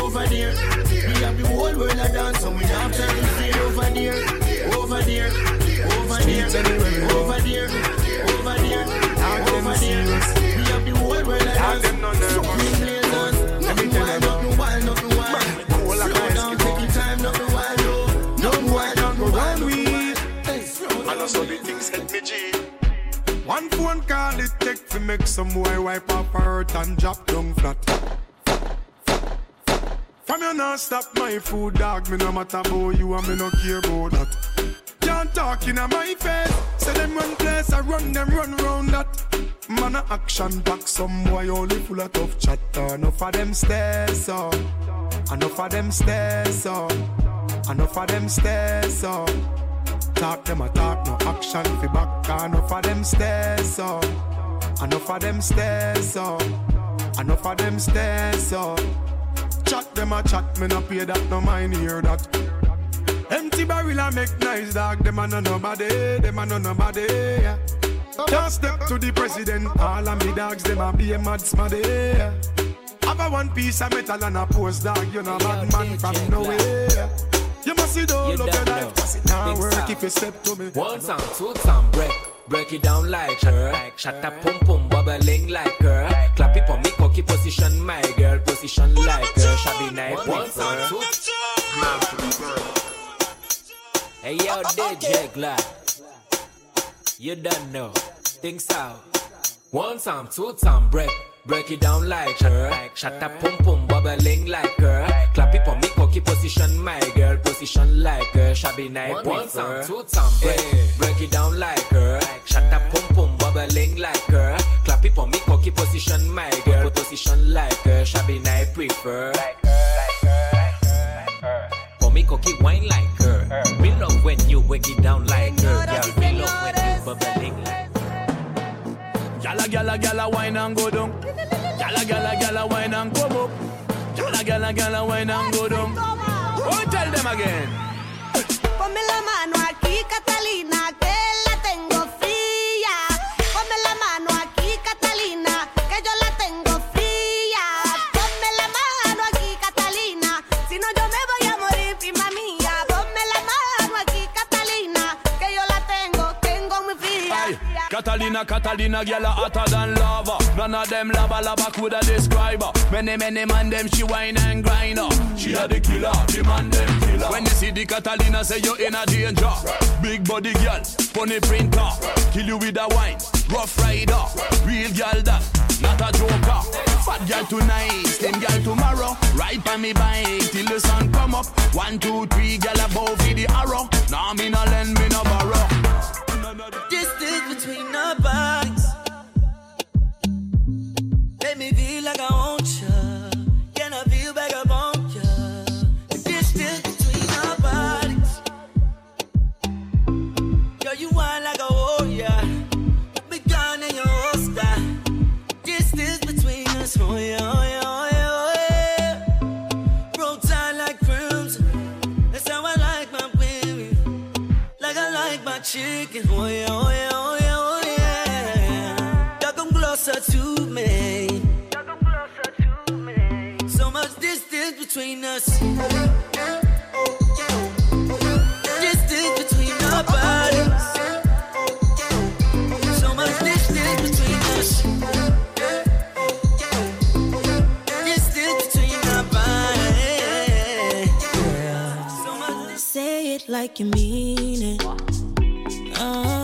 over there. We have the whole world a dance, and we have to over there, over there, over there, over there, over there, over there. We have the whole world a dance. Supreme blazers, nothing wild, nothing wild, nothing wild. Slow down, take your time, nothing wild, no, nothing wild, nothing wild. We, And also the things help me G. One phone call it take to make some boy wipe up her hurt and drop down flat. From you not stop my food dog, me no matter about you and me no care about that. Can't my face, say them run place, I run them run round that. Man a action back, some boy only full of tough chatter. Enough of them stairs up, enough of them stairs up, enough of them stairs up. Talk them a talk, no action fi back. Enough of them stairs up, enough of them stairs up, enough of them stairs up. Chat them a chat, me no pay that, no mind hear that. Empty barrel a make nice dog, them a no nobody, them a no nobody. Yeah. Can't step to the president, all of me dogs, them a be a mad smaddy. Yeah. Have a one piece of metal and a post dog, you know bad man from nowhere. You must see the whole of your life, cause it not work if you step to me. One time, two time, break. Break it down like her. Shut up, pum pum, bubbling like her. Clap it for me, cocky position, my girl. Position like her. Shabby night, one time, two Hey yo, DJ Glad. You don't know. Things out. One time, two time, break. Break it down like her. Shut up, pum pum, bubbling like her. Clap it for me, cocky position, my girl. Position like her. Shabby night, one time, two time, break. Eh, break it down like her. Shut up, pum pum, bubbling like her. Clap it for me, cocky position, my girl. Position like her. Shabby night, prefer. For me, cocky wine like her. Me love when you break it down like her. Girl, me love when you bubbling like Gala, gala, gala, wine and go down. Gala, gala, gala, wine and come up. Gala, gala, gala, wine and go down. Oh, tell them again. Ponme la mano aquí, Catalina, Catalina, Catalina, girl a hotter than lava. None of them lava lava coulda describe her. Many, many man them she wine and grind her. She a the killer, the man them killer. When you see the Catalina, say you in a danger. Big body girl, funny printer, kill you with a wine. Rough rider, real girl that, not a joker. Fat girl tonight, slim girl tomorrow. Ride by me bike till the sun come up. One, two, three, girl above for the arrow. Nah, me no lend, me no borrow. Distance between our bodies. Let me feel like I want you. Can I feel back up on you? Distance between our bodies. Girl, you want like a warrior. Me down in your holster. Distance between us. Oh yeah, chicken. Oh yeah, oh yeah, oh yeah, oh yeah. Y'all come closer to me. So much distance between us. Distance between our bodies. So much distance between us. Distance between our bodies. Say it like you mean it. Uh,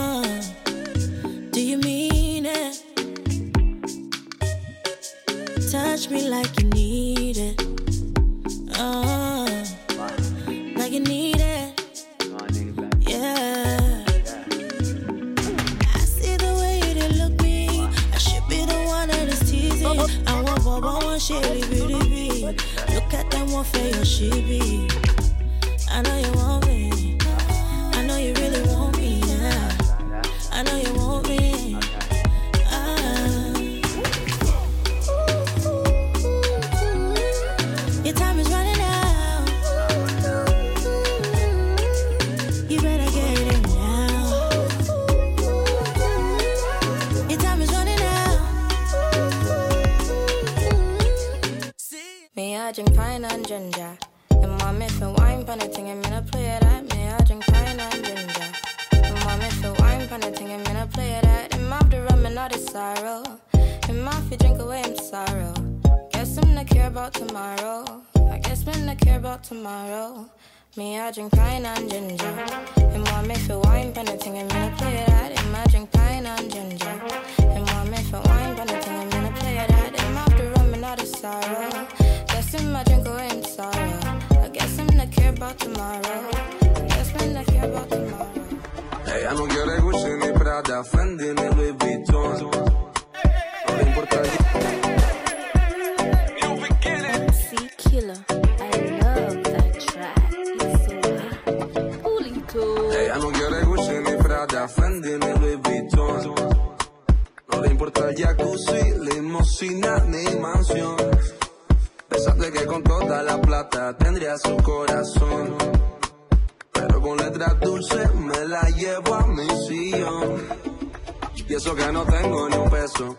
Y eso que no tengo ni un peso,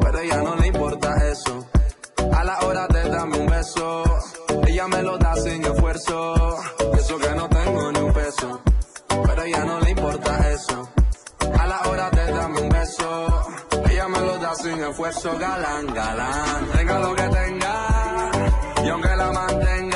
pero a ella no le importa eso. A la hora de darme un beso, ella me lo da sin esfuerzo. Y eso que no tengo ni un peso, pero a ella no le importa eso. A la hora de darme un beso, ella me lo da sin esfuerzo. Galán, galán, tenga lo que tenga, y aunque la mantenga,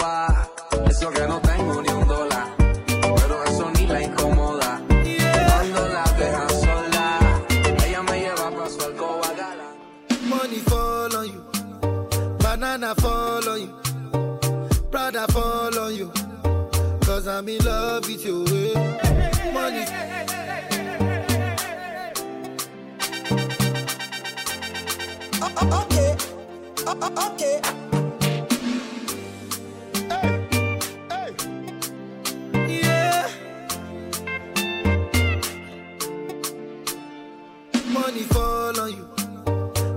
Oh, okay. Yeah. Money fall on you,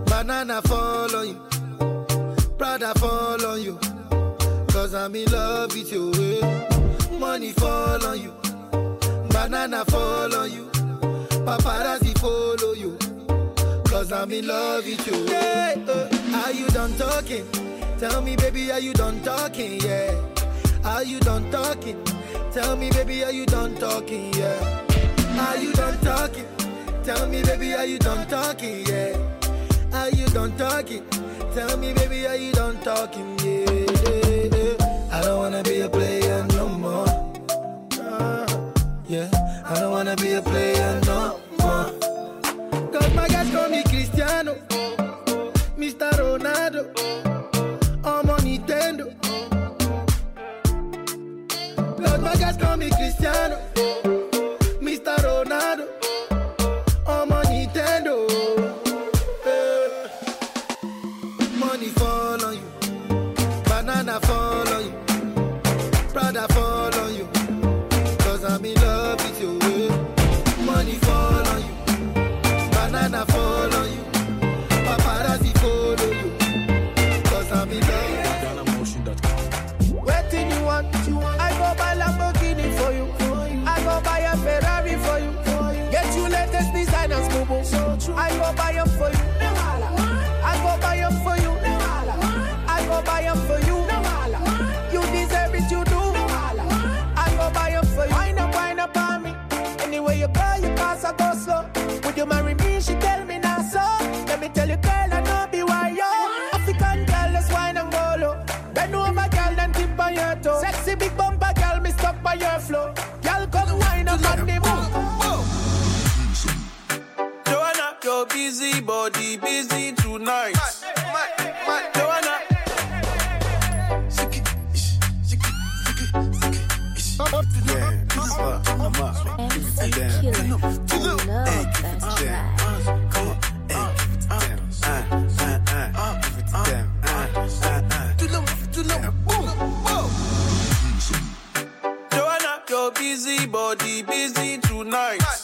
banana fall on you, Prada fall on you. Cause I'm in love with you. eh. Money fall on you, banana fall on you, paparazzi follow you. Cause I'm in love with you. Yeah, uh, are you done talking? Tell me, baby, are you done talking? Yeah. Are you done talking? Tell me, baby, are you done talking? Yeah. Are you done talking? Tell me, baby, are you done talking? Yeah. Are you done talking? Tell me, baby, are you done talking? Yeah. yeah. I don't wanna be a player no more. Yeah. I don't wanna be a player Cause my guys call me Cristiano, busy tonight. Joanna. Yeah, this busy body busy tonight.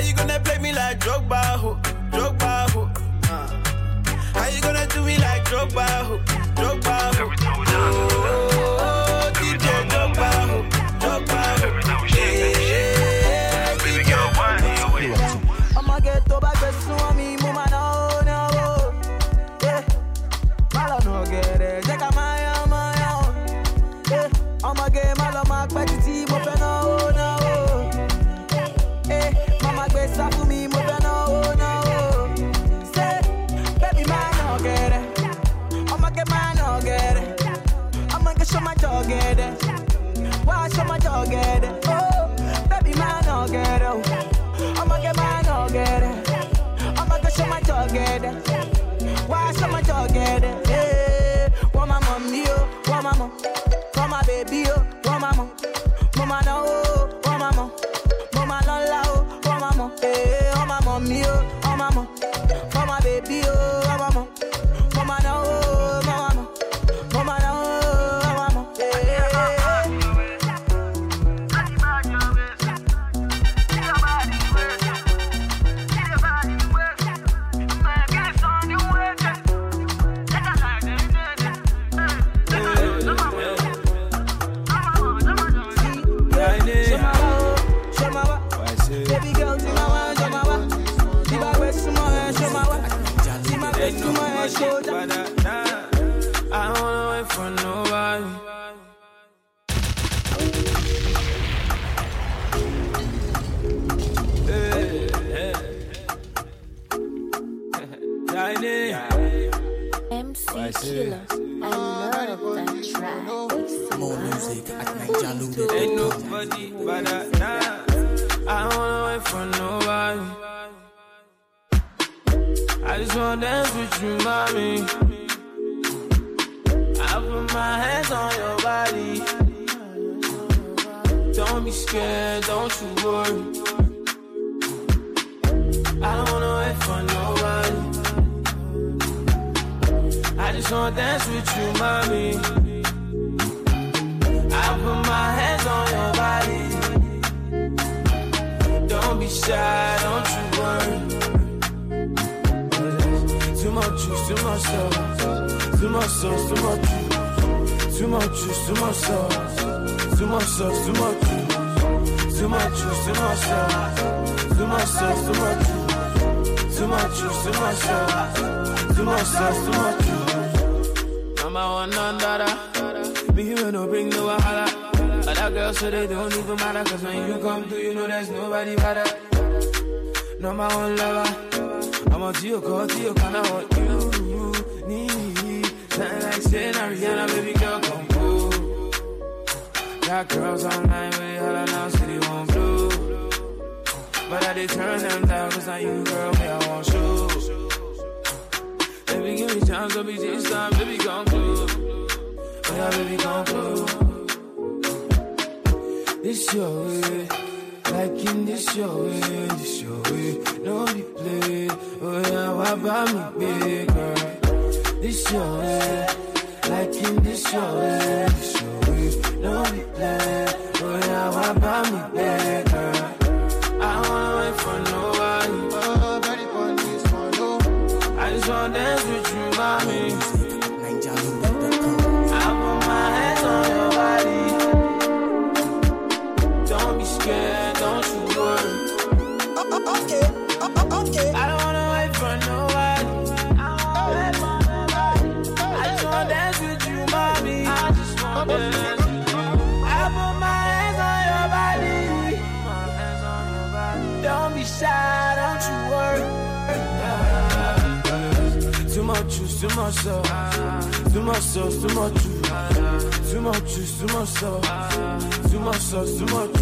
How you gonna play me like Drogba, ho, Drogba, ho? Uh. How you gonna do me like Drogba, ho, Drogba, ho? My it. Why show my it? Oh, baby, man, no get it. I'ma get man, no get it. I'ma get show my it. Why show my it? Yeah, want my mommy, oh, want my mom, want my baby, oh, want my mom, mama no, oh, want my mom, mama no la, oh, want my mom, eh, want my mommy, oh, want my mom, want my baby, oh, m'as. I don't wanna wait for nobody. Hey, hey. MC Killer. I love that track. More music at. Ain't nobody but that. Nah. I don't wanna wait for nobody. Just wanna dance with you, mommy. I put my hands on your body. Don't be scared, don't you worry. I don't wanna wait for nobody. I just wanna dance with you, mommy. I put my hands on your body. Don't be shy, don't you worry. Too much juice, sauce, too much sauce, too much juice, too much juice, sauce, too much sauce, too much juice, too much juice, sauce, too much sauce, too much juice, too much juice, sauce, too much sauce, too much juice. Number one, none dada. Me you no bring no wahala. Other girls so they don't even matter, cause when you come through, you know there's nobody better. Number one lover. I'm a Gio, call Gio, kinda what you need. Something like saying Ariana, baby girl, come through. Got girls online, we holla now, city won't blue. But I did turn them down, cause now you, girl, me, I want you. Baby, give me chance, don't be this time, baby, come through. Oh, yeah, baby, come through. This your way. Like in this your way, this your way, no be play. Oh yeah, why buy me big? This your way, eh. like in this your way, eh. this your way, no be too much juice, too much sauce, too much too much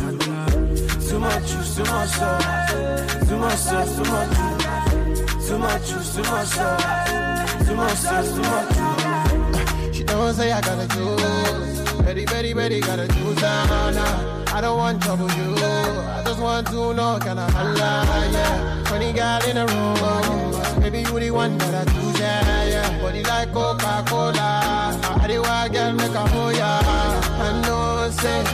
juice, too much juice, too much too much sauce, too much juice, too much juice, too much sauce, too much sauce, too much juice. She don't say I gotta choose. Very, very, very gotta choose now, now. I don't want trouble you. I just want to know can I holla, yeah. Funny girl in a room. Maybe you the one that I choose, yeah. Body like Coca-Cola. I the wild girl make a yeah. I know, say,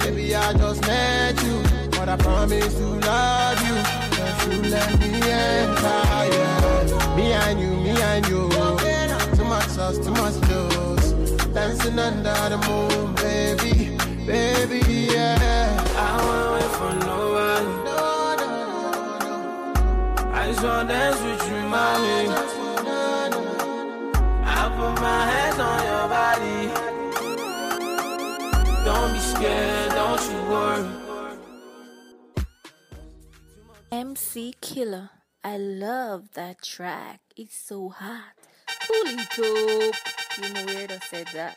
maybe I just met you. But I promise to love you. If you let me enter, yeah. Me and you, me and you. Too much sauce, too much juice. Dancing under the moon, baby, baby, yeah. I won't wait for nobody. I just wanna dance with you, scared, don't you worry. MC Killer. I love that track. It's so hot. Coolito. You know where to say that.